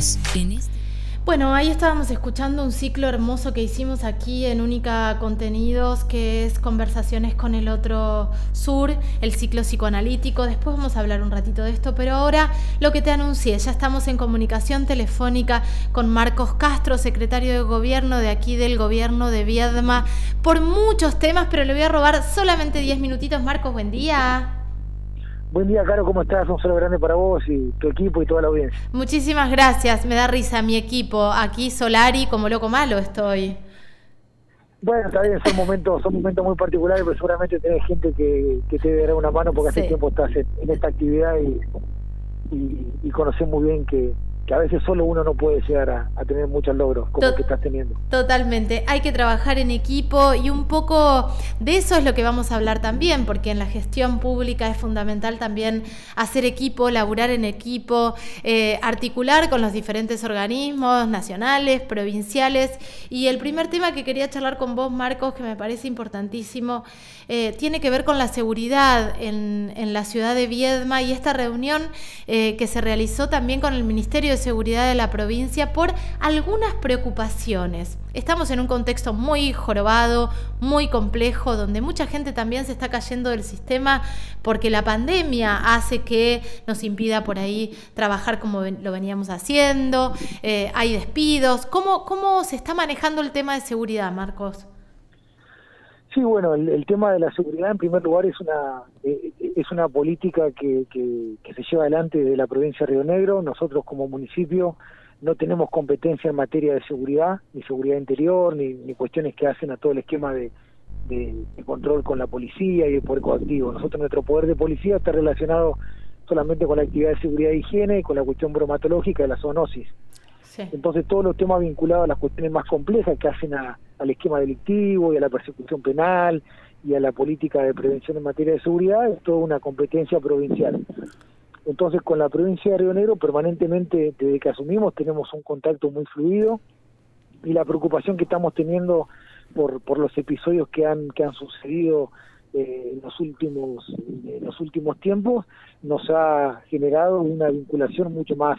Este... Bueno, ahí estábamos escuchando un ciclo hermoso que hicimos aquí en Única Contenidos, que es Conversaciones con el Otro Sur, el ciclo psicoanalítico. Después vamos a hablar un ratito de esto, pero ahora lo que te anuncié, ya estamos en comunicación telefónica con Marcos Castro, secretario de Gobierno de aquí del Gobierno de Viedma, por muchos temas, pero le voy a robar solamente 10 minutitos. Marcos, buen día. Buen día, Caro, ¿cómo estás? Un saludo grande para vos y tu equipo y toda la audiencia. Muchísimas gracias, me da risa mi equipo. Aquí Solari como loco malo estoy. Bueno, también son momentos, son momentos muy particulares, pero seguramente tenés gente que, que te dará una mano porque hace tiempo estás en, esta actividad y, y, y conocés muy bien que, que a veces solo uno no puede llegar a, tener muchos logros como el que estás teniendo. Totalmente, hay que trabajar en equipo y un poco de eso es lo que vamos a hablar también, porque en la gestión pública es fundamental también hacer equipo, laburar en equipo, eh, articular con los diferentes organismos nacionales, provinciales. Y el primer tema que quería charlar con vos, Marcos, que me parece importantísimo, eh, tiene que ver con la seguridad en, en, la ciudad de Viedma y esta reunión eh, que se realizó también con el Ministerio de Seguridad de la provincia por algunas preocupaciones. Estamos en un contexto muy jorobado, muy complejo, donde mucha gente también se está cayendo del sistema porque la pandemia hace que nos impida por ahí trabajar como lo veníamos haciendo, eh, hay despidos. ¿Cómo, ¿Cómo se está manejando el tema de seguridad, Marcos? Sí, bueno, el, tema de la seguridad en primer lugar es una eh, es una política que, que, se lleva adelante de la provincia de Río Negro. Nosotros como municipio no tenemos competencia en materia de seguridad, ni seguridad interior, ni, ni cuestiones que hacen a todo el esquema de, de, control con la policía y el poder coactivo. Nosotros nuestro poder de policía está relacionado solamente con la actividad de seguridad e higiene y con la cuestión bromatológica de la zoonosis. Entonces todos los temas vinculados a las cuestiones más complejas que hacen al esquema delictivo y a la persecución penal y a la política de prevención en materia de seguridad es toda una competencia provincial. Entonces con la provincia de Río Negro permanentemente desde que asumimos tenemos un contacto muy fluido y la preocupación que estamos teniendo por, por los episodios que han, que han sucedido eh, en los últimos en los últimos tiempos nos ha generado una vinculación mucho más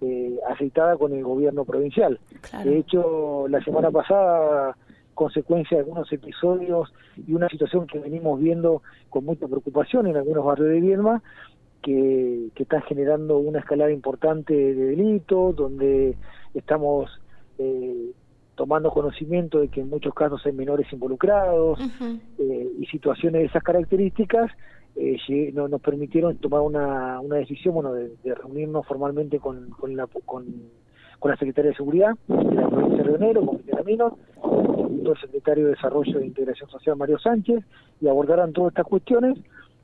eh, aceitada con el gobierno provincial. De hecho, la semana pasada, consecuencia de algunos episodios y una situación que venimos viendo con mucha preocupación en algunos barrios de Viedma, que, que están generando una escalada importante de delitos, donde estamos eh, tomando conocimiento de que en muchos casos hay menores involucrados eh, y situaciones de esas características eh, nos permitieron tomar una, una decisión bueno de, reunirnos formalmente con, con la con, con la Secretaría de Seguridad de la provincia de Río Negro, con Camino, el secretario de Desarrollo e Integración Social Mario Sánchez, y abordaron todas estas cuestiones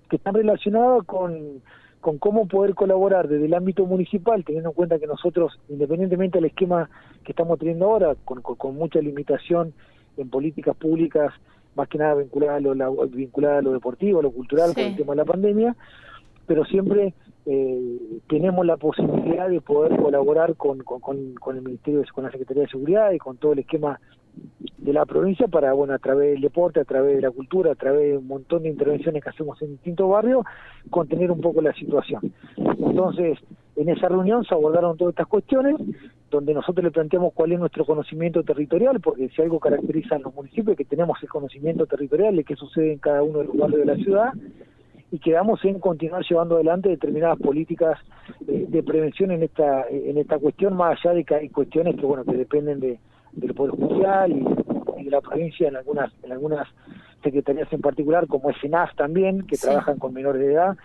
que están relacionadas con, con cómo poder colaborar desde el ámbito municipal, teniendo en cuenta que nosotros, independientemente del esquema que estamos teniendo ahora, con, con mucha limitación en políticas públicas más que nada vinculada a lo, vinculada a lo deportivo, a lo cultural, con el tema de la pandemia, pero siempre eh, tenemos la posibilidad de poder colaborar con, con, con, el Ministerio, con la Secretaría de Seguridad y con todo el esquema de la provincia para, bueno, a través del deporte, a través de la cultura, a través de un montón de intervenciones que hacemos en distintos barrios, contener un poco la situación. Entonces, en esa reunión se abordaron todas estas cuestiones, donde nosotros le planteamos cuál es nuestro conocimiento territorial, porque si algo caracteriza a los municipios es que tenemos el conocimiento territorial de qué sucede en cada uno de los barrios de la ciudad, y quedamos en continuar llevando adelante determinadas políticas de, prevención en esta en esta cuestión más allá de que hay cuestiones que bueno que dependen de, del poder judicial y, de la provincia en algunas en algunas secretarías en particular como es SENAS también que trabajan con menores de edad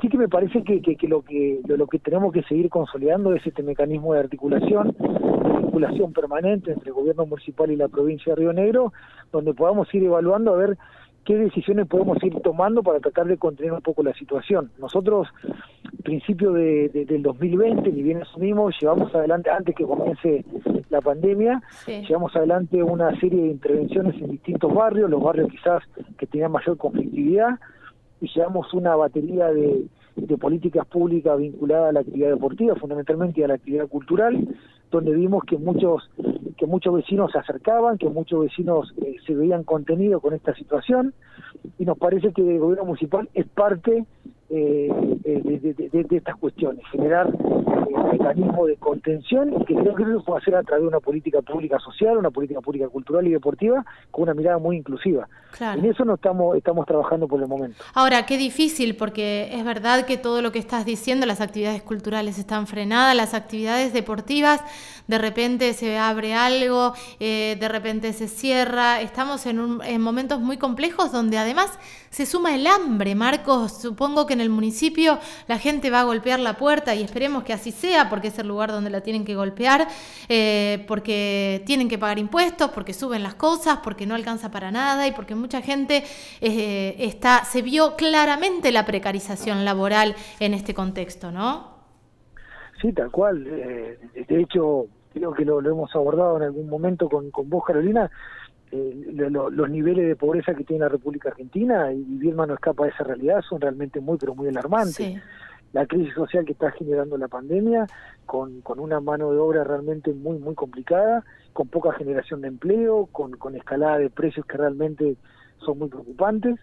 así que me parece que, que, lo que lo, que tenemos que seguir consolidando es este mecanismo de articulación de vinculación permanente entre el gobierno municipal y la provincia de Río Negro donde podamos ir evaluando a ver qué decisiones podemos ir tomando para tratar de contener un poco la situación. Nosotros, principio de, del 2020, ni bien asumimos, llevamos adelante, antes que comience la pandemia, llevamos adelante una serie de intervenciones en distintos barrios, los barrios quizás que tenían mayor conflictividad, y llevamos una batería de, de políticas públicas vinculadas a la actividad deportiva, fundamentalmente a la actividad cultural, donde vimos que muchos que muchos vecinos se acercaban, que muchos vecinos eh, se veían contenidos con esta situación y nos parece que el gobierno municipal es parte eh, de, estas cuestiones, generar eh, mecanismos de contención y que creo que eso puede hacer a través de una política pública social, una política pública cultural y deportiva con una mirada muy inclusiva. En eso no estamos, estamos trabajando por el momento. Ahora, qué difícil, porque es verdad que todo lo que estás diciendo, las actividades culturales están frenadas, las actividades deportivas, de repente se abre algo, eh, de repente se cierra, estamos en, un, en momentos muy complejos donde además se suma el hambre, Marcos, supongo que en el municipio la gente va a golpear la puerta y esperemos que así sea, porque es el lugar donde la tienen que golpear, eh, porque tienen que pagar impuestos, porque suben las cosas, porque no alcanza para nada y porque mucha gente eh, está, se vio claramente la precarización laboral en este contexto, ¿no? Sí, tal cual. Eh, de hecho, creo que lo, hemos abordado en algún momento con, con vos, Carolina. Los niveles de pobreza que tiene la República Argentina, y Vilma no escapa de esa realidad, son realmente muy, pero muy alarmantes la crisis social que está generando la pandemia, con, con una mano de obra realmente muy, muy complicada, con poca generación de empleo, con, con escalada de precios que realmente son muy preocupantes.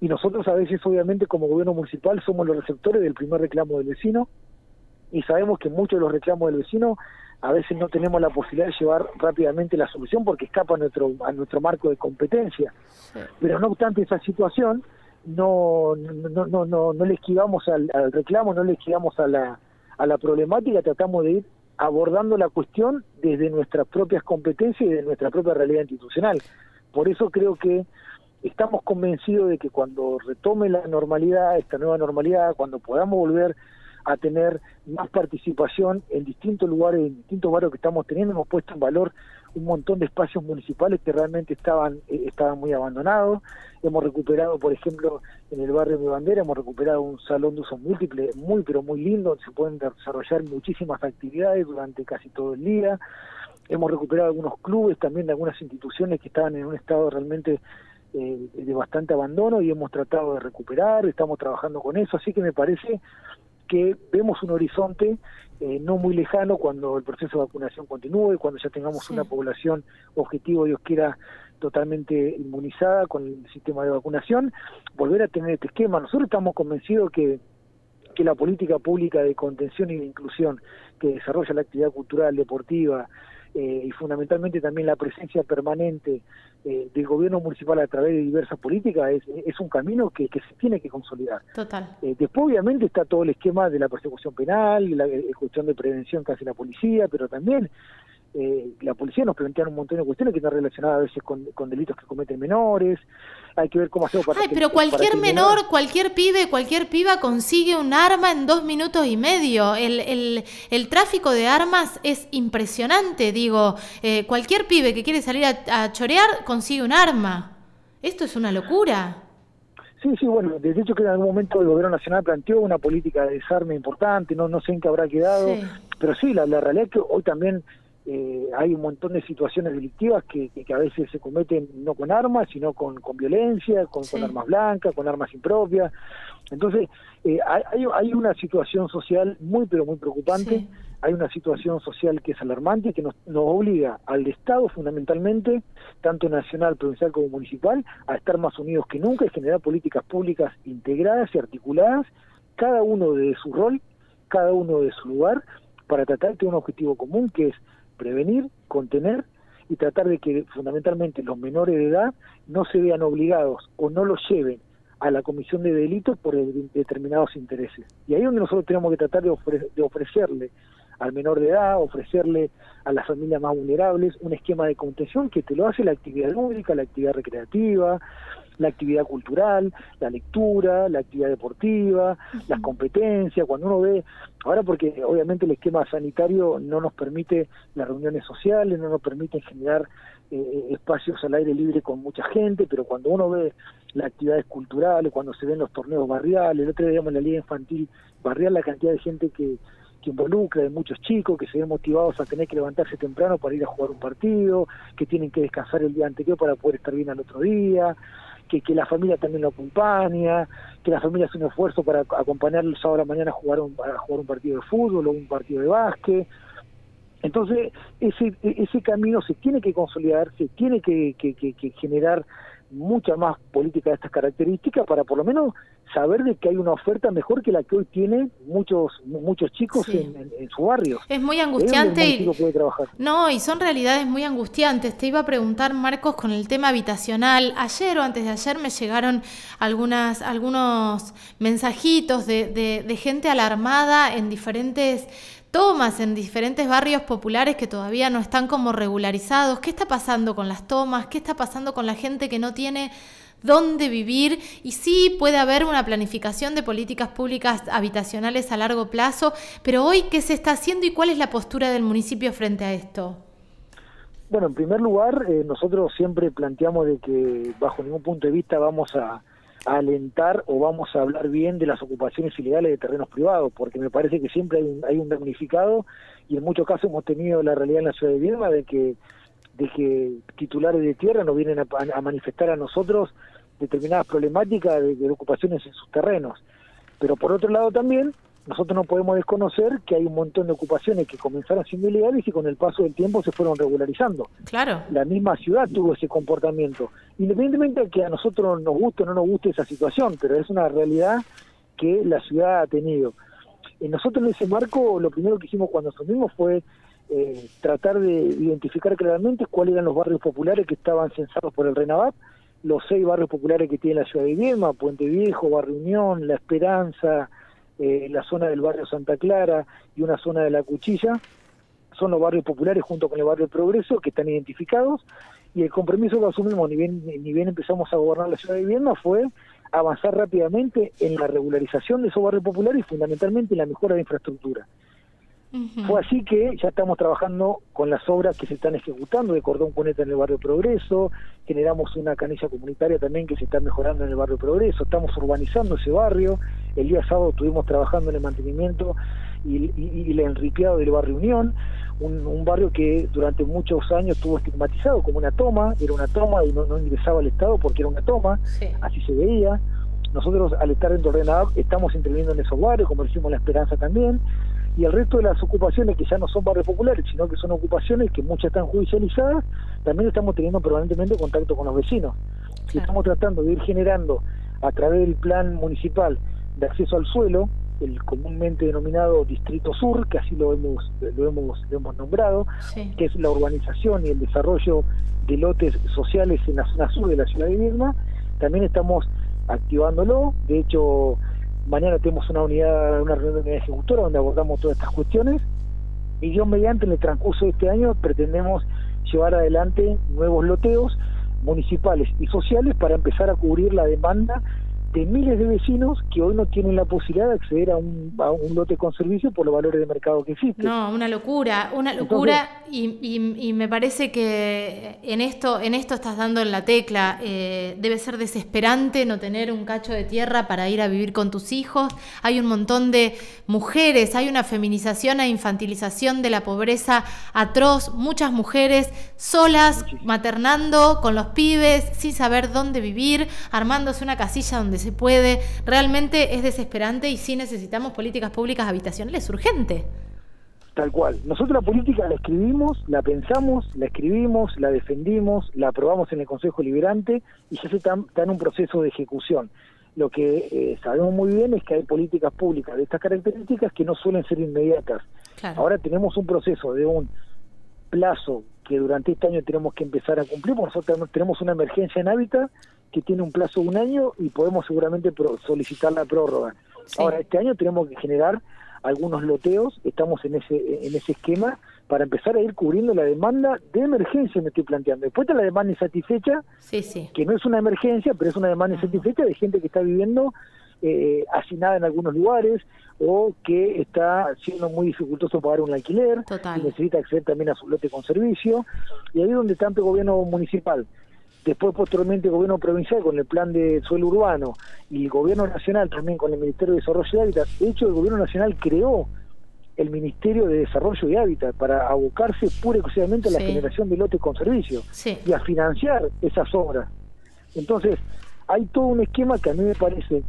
Y nosotros a veces, obviamente, como gobierno municipal, somos los receptores del primer reclamo del vecino y sabemos que muchos de los reclamos del vecino a veces no tenemos la posibilidad de llevar rápidamente la solución porque escapa a nuestro, a nuestro marco de competencia. Pero no obstante esa situación, no, no, no, no, no le esquivamos al, reclamo, no le esquivamos a la, a la problemática, tratamos de ir abordando la cuestión desde nuestras propias competencias y de nuestra propia realidad institucional. Por eso creo que estamos convencidos de que cuando retome la normalidad, esta nueva normalidad, cuando podamos volver a tener más participación en distintos lugares, en distintos barrios que estamos teniendo, hemos puesto en valor un montón de espacios municipales que realmente estaban eh, estaban muy abandonados. Hemos recuperado, por ejemplo, en el barrio de Bandera, hemos recuperado un salón de uso múltiple muy, pero muy lindo, donde se pueden desarrollar muchísimas actividades durante casi todo el día. Hemos recuperado algunos clubes, también de algunas instituciones que estaban en un estado realmente eh, de bastante abandono y hemos tratado de recuperar, estamos trabajando con eso, así que me parece que vemos un horizonte eh, no muy lejano cuando el proceso de vacunación continúe, cuando ya tengamos una población objetivo, Dios quiera, totalmente inmunizada con el sistema de vacunación, volver a tener este esquema. Nosotros estamos convencidos que que la política pública de contención y de inclusión que desarrolla la actividad cultural, deportiva, eh, y fundamentalmente también la presencia permanente eh, del gobierno municipal a través de diversas políticas es, es un camino que, que, se tiene que consolidar. Total. Eh, después obviamente está todo el esquema de la persecución penal, la, la cuestión de prevención que hace la policía, pero también eh, la policía nos plantea un montón de cuestiones que están relacionadas a veces con, delitos que cometen menores. Hay que ver cómo hacemos para. Ay, pero cualquier menor, cualquier pibe, cualquier piba consigue un arma en dos minutos y medio. El, el, el tráfico de armas es impresionante. Digo, eh, cualquier pibe que quiere salir a, chorear consigue un arma. Esto es una locura. Sí, sí, bueno, de hecho que en algún momento el gobierno nacional planteó una política de desarme importante, no no sé en qué habrá quedado, pero sí, la, la realidad es que hoy también eh, hay un montón de situaciones delictivas que, que, a veces se cometen no con armas, sino con, con violencia, con, armas blancas, con armas impropias. Entonces, eh, hay, hay una situación social muy, pero muy preocupante. Hay una situación social que es alarmante, que nos, nos obliga al Estado fundamentalmente, tanto nacional, provincial como municipal, a estar más unidos que nunca y generar políticas públicas integradas y articuladas, cada uno de su rol, cada uno de su lugar, para tratar de un objetivo común que es prevenir, contener y tratar de que fundamentalmente los menores de edad no se vean obligados o no los lleven a la comisión de delitos por determinados intereses. Y ahí es donde nosotros tenemos que tratar de, ofrecerle al menor de edad, ofrecerle a las familias más vulnerables un esquema de contención que te lo hace la actividad lúdica, la actividad recreativa, la actividad cultural, la lectura, la actividad deportiva, las competencias, cuando uno ve, ahora porque obviamente el esquema sanitario no nos permite las reuniones sociales, no nos permite generar eh, espacios al aire libre con mucha gente, pero cuando uno ve las actividades culturales, cuando se ven los torneos barriales, el otro día en la liga infantil barrial la cantidad de gente que que involucra de muchos chicos que se ven motivados a tener que levantarse temprano para ir a jugar un partido, que tienen que descansar el día anterior para poder estar bien al otro día, que, la familia también lo acompaña, que la familia hace un esfuerzo para acompañarlos ahora mañana a jugar, un, a jugar un partido de fútbol o un partido de básquet. Entonces, ese, ese camino se tiene que consolidar, se tiene que, que, generar mucha más política de estas características para por lo menos saber de que hay una oferta mejor que la que hoy tienen muchos muchos chicos en, su barrio. Es muy angustiante. y, puede trabajar. No, y son realidades muy angustiantes. Te iba a preguntar, Marcos, con el tema habitacional. Ayer o antes de ayer me llegaron algunas, algunos mensajitos de, de, de gente alarmada en diferentes tomas en diferentes barrios populares que todavía no están como regularizados. ¿Qué está pasando con las tomas? ¿Qué está pasando con la gente que no tiene dónde vivir? Y sí puede haber una planificación de políticas públicas habitacionales a largo plazo, pero hoy, ¿qué se está haciendo y cuál es la postura del municipio frente a esto? Bueno, en primer lugar, eh, nosotros siempre planteamos de que bajo ningún punto de vista vamos a alentar o vamos a hablar bien de las ocupaciones ilegales de terrenos privados, porque me parece que siempre hay un, hay un damnificado y en muchos casos hemos tenido la realidad en la ciudad de Viedma de que, de que titulares de tierra nos vienen a, manifestar a nosotros determinadas problemáticas de ocupaciones en sus terrenos. Pero por otro lado también nosotros no podemos desconocer que hay un montón de ocupaciones que comenzaron siendo ilegales y con el paso del tiempo se fueron regularizando. Claro. La misma ciudad tuvo ese comportamiento. Independientemente de que a nosotros nos guste o no nos guste esa situación, pero es una realidad que la ciudad ha tenido. Y nosotros en ese marco lo primero que hicimos cuando asumimos fue eh, tratar de identificar claramente cuáles eran los barrios populares que estaban censados por el RENAVAP, los seis barrios populares que tiene la ciudad de Viema, Puente Viejo, Barrio Unión, La Esperanza, eh, la zona del barrio Santa Clara y una zona de la Cuchilla, son los barrios populares junto con el barrio Progreso que están identificados y el compromiso que asumimos ni bien, ni bien empezamos a gobernar la ciudad de vivienda fue avanzar rápidamente en la regularización de esos barrios populares y fundamentalmente en la mejora de infraestructura. Fue así que ya estamos trabajando con las obras que se están ejecutando de cordón cuneta en el barrio Progreso, generamos una canilla comunitaria también que se está mejorando en el barrio Progreso, estamos urbanizando ese barrio, el día sábado estuvimos trabajando en el mantenimiento y, el enriqueado del barrio Unión, un, barrio que durante muchos años estuvo estigmatizado como una toma, era una toma y no, ingresaba al Estado porque era una toma, así se veía. Nosotros al estar en Torrenada estamos interviniendo en esos barrios, como decimos La Esperanza también, y el resto de las ocupaciones que ya no son barrios populares, sino que son ocupaciones que muchas están judicializadas, también estamos teniendo permanentemente contacto con los vecinos. Y estamos tratando de ir generando a través del plan municipal de acceso al suelo, el comúnmente denominado Distrito Sur, que así lo hemos, lo hemos, hemos nombrado, que es la urbanización y el desarrollo de lotes sociales en la zona sur de la ciudad de Viedma, también estamos activándolo, de hecho Mañana tenemos una unidad, una reunión de unidad ejecutora donde abordamos todas estas cuestiones. Y Dios mediante en el transcurso de este año pretendemos llevar adelante nuevos loteos municipales y sociales para empezar a cubrir la demanda de miles de vecinos que hoy no tienen la posibilidad de acceder a un, a un lote con servicio por los valores de mercado que existen. No, una locura, una locura y, y, me parece que en esto, en esto estás dando en la tecla. Eh, debe ser desesperante no tener un cacho de tierra para ir a vivir con tus hijos. Hay un montón de mujeres, hay una feminización e infantilización de la pobreza atroz, muchas mujeres solas, maternando con los pibes, sin saber dónde vivir, armándose una casilla donde se puede. Realmente es desesperante y sí necesitamos políticas públicas habitacionales urgente. Tal cual. Nosotros la política la escribimos, la pensamos, la escribimos, la defendimos, la aprobamos en el Consejo Liberante y ya se está, en un proceso de ejecución. Lo que eh, sabemos muy bien es que hay políticas públicas de estas características que no suelen ser inmediatas. Ahora tenemos un proceso de un plazo que durante este año tenemos que empezar a cumplir, porque nosotros tenemos una emergencia en hábitat que tiene un plazo de un año y podemos seguramente solicitar la prórroga. Ahora, este año tenemos que generar algunos loteos, estamos en ese, en ese esquema para empezar a ir cubriendo la demanda de emergencia, me estoy planteando. Después está la demanda insatisfecha, que no es una emergencia, pero es una demanda insatisfecha de gente que está viviendo eh, hacinada en algunos lugares o que está siendo muy dificultoso pagar un alquiler y necesita acceder también a su lote con servicio. Y ahí es donde tanto el gobierno municipal después posteriormente el gobierno provincial con el plan de suelo urbano y el gobierno nacional también con el Ministerio de Desarrollo de Hábitat. De hecho, el gobierno nacional creó el Ministerio de Desarrollo y Hábitat para abocarse pura y exclusivamente a la generación de lotes con servicio y a financiar esas obras. Entonces, hay todo un esquema que a mí me parece,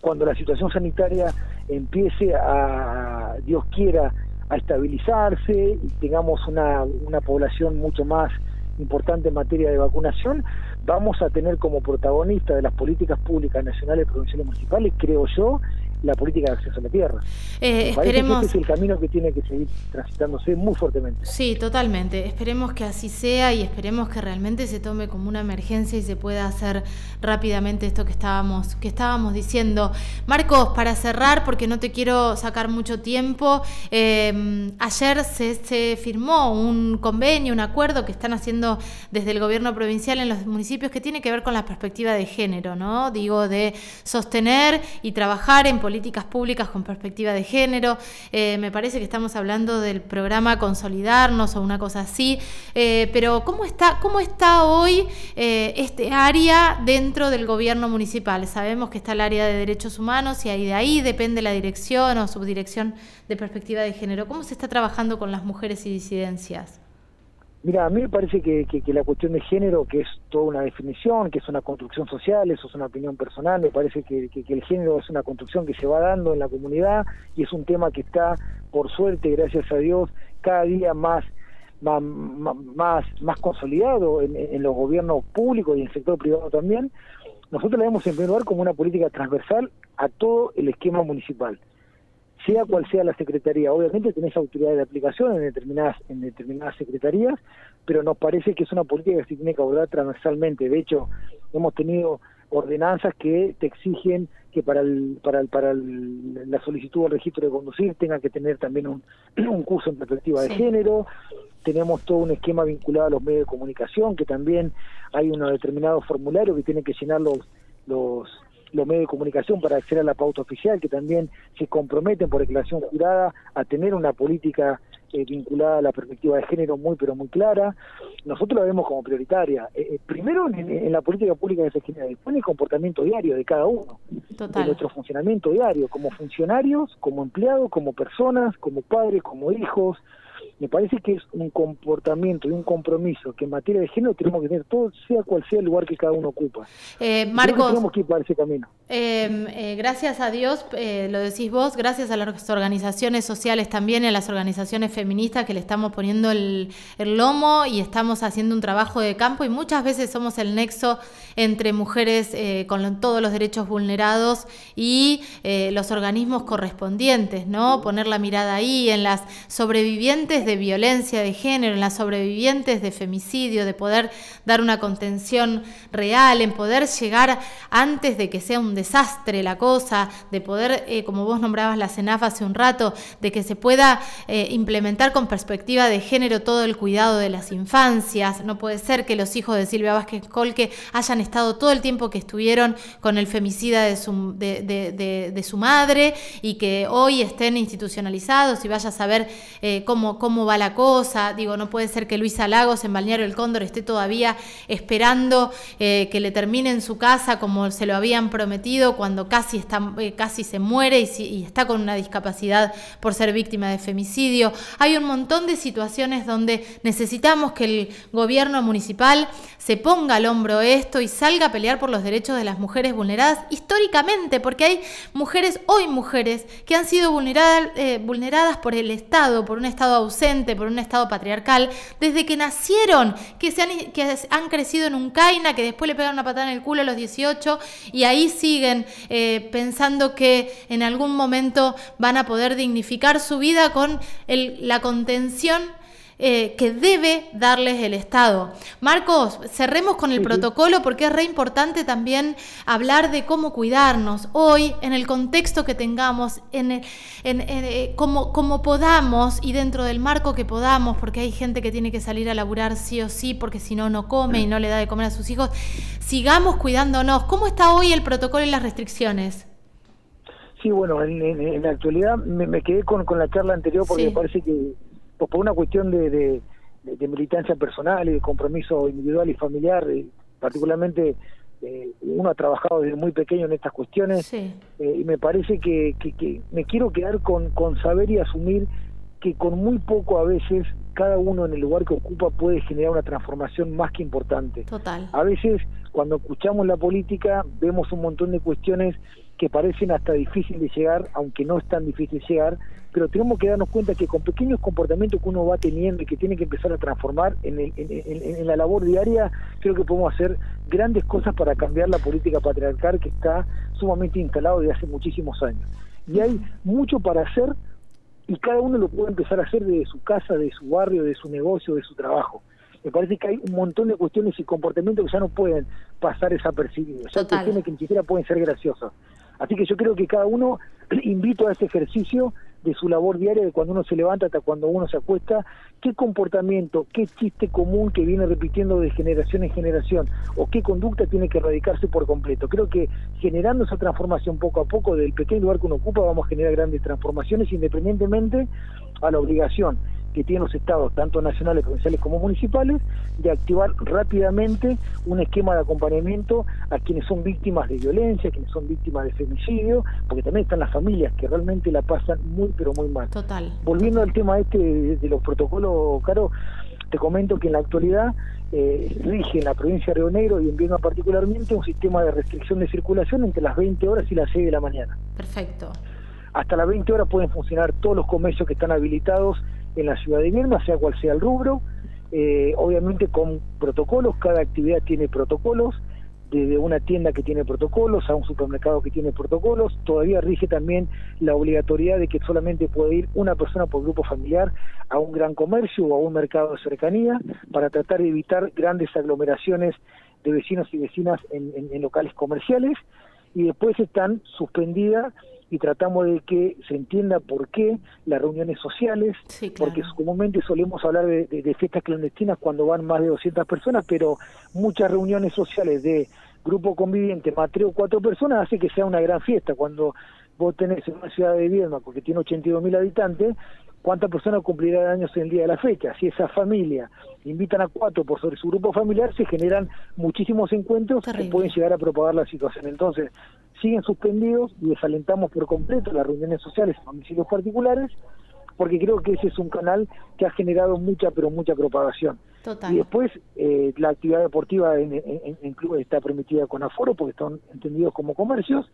cuando la situación sanitaria empiece a, Dios quiera, a estabilizarse y tengamos una, una población mucho más importante en materia de vacunación, vamos a tener como protagonista de las políticas públicas nacionales, provinciales y municipales, creo yo, la política de acceso a la tierra. Eh, esperemos... este es el camino que tiene que seguir transitándose muy fuertemente. Sí, totalmente. Esperemos que así sea y esperemos que realmente se tome como una emergencia y se pueda hacer rápidamente esto que estábamos, que estábamos diciendo. Marcos, para cerrar, porque no te quiero sacar mucho tiempo, eh, ayer se, se firmó un convenio, un acuerdo que están haciendo desde el gobierno provincial en los municipios que tiene que ver con la perspectiva de género, ¿no? Digo, de sostener y trabajar en políticas políticas públicas con perspectiva de género. Eh, me parece que estamos hablando del programa Consolidarnos o una cosa así. Eh, pero ¿cómo está, cómo está hoy eh, este área dentro del gobierno municipal? Sabemos que está el área de derechos humanos y ahí de ahí depende la dirección o subdirección de perspectiva de género. ¿Cómo se está trabajando con las mujeres y disidencias? Mira, a mí me parece que, que, la cuestión de género, que es toda una definición, que es una construcción social, eso es una opinión personal, me parece que, que, el género es una construcción que se va dando en la comunidad y es un tema que está, por suerte, gracias a Dios, cada día más más, más, más consolidado en, los gobiernos públicos y en el sector privado también. Nosotros la vemos en primer lugar como una política transversal a todo el esquema municipal sea cual sea la secretaría. Obviamente tenés autoridad de aplicación en determinadas, en determinadas secretarías, pero nos parece que es una política que se tiene que abordar transversalmente. De hecho, hemos tenido ordenanzas que te exigen que para el, para el, para la solicitud del registro de conducir tenga que tener también un, un curso en perspectiva de género. Tenemos todo un esquema vinculado a los medios de comunicación, que también hay unos determinados formularios que tienen que llenar los, los los medios de comunicación para acceder a la pauta oficial, que también se comprometen por declaración jurada a tener una política eh, vinculada a la perspectiva de género muy pero muy clara. Nosotros la vemos como prioritaria. Eh, eh, primero en, la política pública de se genera, después en el comportamiento diario de cada uno, de nuestro funcionamiento diario, como funcionarios, como empleados, como personas, como padres, como hijos, me parece que es un comportamiento y un compromiso que en materia de género tenemos que tener todo, sea cual sea el lugar que cada uno ocupa. Eh, Marcos, tenemos que ir para ese camino. Em, eh, gracias a Dios, eh, lo decís vos, gracias a las organizaciones sociales también, a las organizaciones feministas que le estamos poniendo el, lomo y estamos haciendo un trabajo de campo y muchas veces somos el nexo entre mujeres con todos los derechos vulnerados y los organismos correspondientes, ¿no? Poner la mirada ahí en las sobrevivientes de de violencia de género, en las sobrevivientes de femicidio, de poder dar una contención real, en poder llegar antes de que sea un desastre la cosa, de poder, eh, como vos nombrabas la CENAF hace un rato, de que se pueda eh, implementar con perspectiva de género todo el cuidado de las infancias. No puede ser que los hijos de Silvia Vázquez Colque hayan estado todo el tiempo que estuvieron con el femicida de su, de, su madre y que hoy estén institucionalizados y vaya a saber eh, cómo va la cosa. Digo, no puede ser que Luisa Lagos en Balneario El Cóndor esté todavía esperando eh, que le termine en su casa como se lo habían prometido cuando casi, está, eh, casi se muere y, está con una discapacidad por ser víctima de femicidio. Hay un montón de situaciones donde necesitamos que el gobierno municipal se ponga al hombro esto y salga a pelear por los derechos de las mujeres vulneradas históricamente, porque hay mujeres, hoy mujeres, que han sido vulneradas, eh, vulneradas por el Estado, por un Estado ausente por un Estado patriarcal desde que nacieron, que, se han, que han crecido en un caina, que después le pegan una patada en el culo a los 18 y ahí siguen eh, pensando que en algún momento van a poder dignificar su vida con la contención eh, que debe darles el Estado. Marcos, cerremos con el protocolo porque es re importante también hablar de cómo cuidarnos hoy en el contexto que tengamos, en, eh, como, como podamos y dentro del marco que podamos, porque hay gente que tiene que salir a laburar sí o sí, porque si no, no come y no le da de comer a sus hijos. Sigamos cuidándonos. ¿Cómo está hoy el protocolo y las restricciones? Sí, bueno, en, la actualidad me, quedé con, la charla anterior porque me parece que por una cuestión de, militancia personal y de compromiso individual y familiar, eh, particularmente eh, uno ha trabajado desde muy pequeño en estas cuestiones eh, y me parece que, me quiero quedar con, con saber y asumir que con muy poco a veces cada uno en el lugar que ocupa puede generar una transformación más que importante. Total. A veces cuando escuchamos la política vemos un montón de cuestiones que parecen hasta difíciles de llegar, aunque no es tan difícil llegar, pero tenemos que darnos cuenta que con pequeños comportamientos que uno va teniendo y que tiene que empezar a transformar en, en, la labor diaria, creo que podemos hacer grandes cosas para cambiar la política patriarcal que está sumamente instalado desde hace muchísimos años. Y hay mucho para hacer y cada uno lo puede empezar a hacer desde su casa, de su barrio, de su negocio, de su trabajo me parece que hay un montón de cuestiones y comportamientos que ya no pueden pasar desapercibidos, ya cuestiones que ni siquiera pueden ser graciosas. Así que yo creo que cada uno invito a ese ejercicio de su labor diaria, de cuando uno se levanta hasta cuando uno se acuesta, qué comportamiento, qué chiste común que viene repitiendo de generación en generación, o qué conducta tiene que erradicarse por completo. Creo que generando esa transformación poco a poco del pequeño lugar que uno ocupa, vamos a generar grandes transformaciones independientemente a la obligación que tienen los estados, tanto nacionales, provinciales como municipales, de activar rápidamente un esquema de acompañamiento a quienes son víctimas de violencia, quienes son víctimas de femicidio, porque también están las familias que realmente la pasan muy, pero muy mal. Total. Volviendo al tema este de, los protocolos, Caro, te comento que en la actualidad eh, rige en la provincia de Río Negro y en Viena particularmente un sistema de restricción de circulación entre las 20 horas y las 6 de la mañana. Perfecto. Hasta las 20 horas pueden funcionar todos los comercios que están habilitados en la ciudad de Viedma, sea cual sea el rubro, eh, obviamente con protocolos, cada actividad tiene protocolos, desde una tienda que tiene protocolos a un supermercado que tiene protocolos, todavía rige también la obligatoriedad de que solamente puede ir una persona por grupo familiar a un gran comercio o a un mercado de cercanía para tratar de evitar grandes aglomeraciones de vecinos y vecinas en locales comerciales. Y después están suspendidas y tratamos de que se entienda por qué las reuniones sociales, porque comúnmente solemos hablar de, fiestas clandestinas cuando van más de 200 personas, pero muchas reuniones sociales de grupo conviviente, más tres o cuatro personas, hace que sea una gran fiesta. Cuando vos tenés en una ciudad de Viedma, porque tiene 82 mil habitantes, ¿cuántas personas cumplirán años en el día de la fecha? Si esa familia invitan a cuatro por sobre su grupo familiar, se generan muchísimos encuentros que pueden llegar a propagar la situación. Entonces, siguen suspendidos y desalentamos por completo las reuniones sociales en domicilios particulares, porque creo que ese es un canal que ha generado mucha, pero mucha propagación. Y después, eh, la actividad deportiva en, en, clubes está permitida con aforo, porque están entendidos como comercios,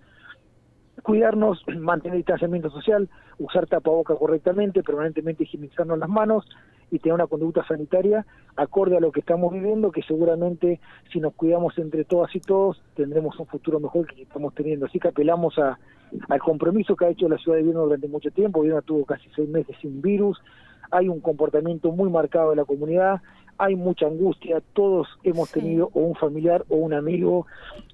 cuidarnos, mantener distanciamiento social, usar tapaboca correctamente, permanentemente higienizarnos las manos y tener una conducta sanitaria acorde a lo que estamos viviendo, que seguramente si nos cuidamos entre todas y todos tendremos un futuro mejor que estamos teniendo. Así que apelamos a, al compromiso que ha hecho la ciudad de Viena durante mucho tiempo. Viena tuvo casi seis meses sin virus, hay un comportamiento muy marcado de la comunidad, hay mucha angustia, todos hemos tenido o un familiar o un amigo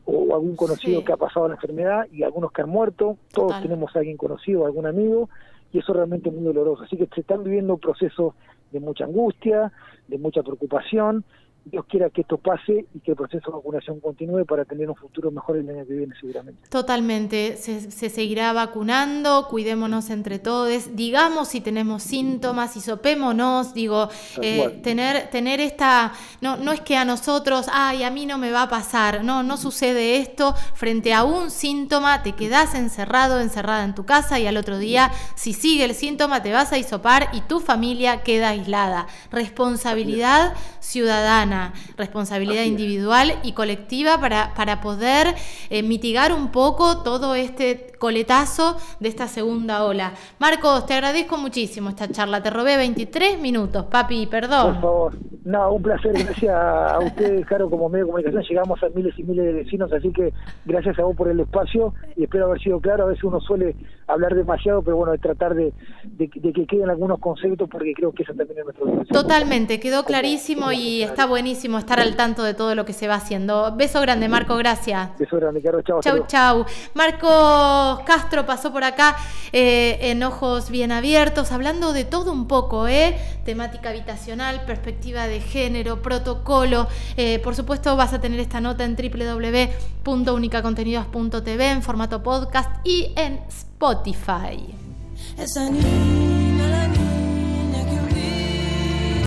o algún conocido que ha pasado la enfermedad y algunos que han muerto, todos tenemos a alguien conocido, algún amigo, y eso realmente es muy doloroso. Así que se están viviendo procesos de mucha angustia, de mucha preocupación, Dios quiera que esto pase y que el proceso de vacunación continúe para tener un futuro mejor el año que viene seguramente. Totalmente, se, seguirá vacunando, cuidémonos entre todos, digamos si tenemos síntomas, y sopémonos, digo, eh, tener, tener esta, no, no es que a nosotros, ay, a mí no me va a pasar, no, no sucede esto, frente a un síntoma te quedás encerrado, encerrada en tu casa y al otro día, si sigue el síntoma, te vas a hisopar y tu familia queda aislada. Responsabilidad ciudadana responsabilidad individual y colectiva para, para poder eh, mitigar un poco todo este coletazo de esta segunda ola. Marcos, te agradezco muchísimo esta charla. Te robé 23 minutos, papi, perdón. Por favor. No, un placer. Gracias a ustedes, Caro, como medio de comunicación. Llegamos a miles y miles de vecinos, así que gracias a vos por el espacio y espero haber sido claro. A veces uno suele hablar demasiado, pero bueno, de tratar de, que queden algunos conceptos porque creo que esa también es nuestro Totalmente, quedó clarísimo y está buenísimo estar al tanto de todo lo que se va haciendo. Beso grande, Marco, gracias. Beso grande, Caro. Chao. Chau, chau. Marco Castro pasó por acá eh, en Ojos Bien Abiertos, hablando de todo un poco, ¿eh? Temática habitacional, perspectiva de género, protocolo. Eh, por supuesto, vas a tener esta nota en www.unicacontenidos.tv en formato podcast y en Spotify. Spotify.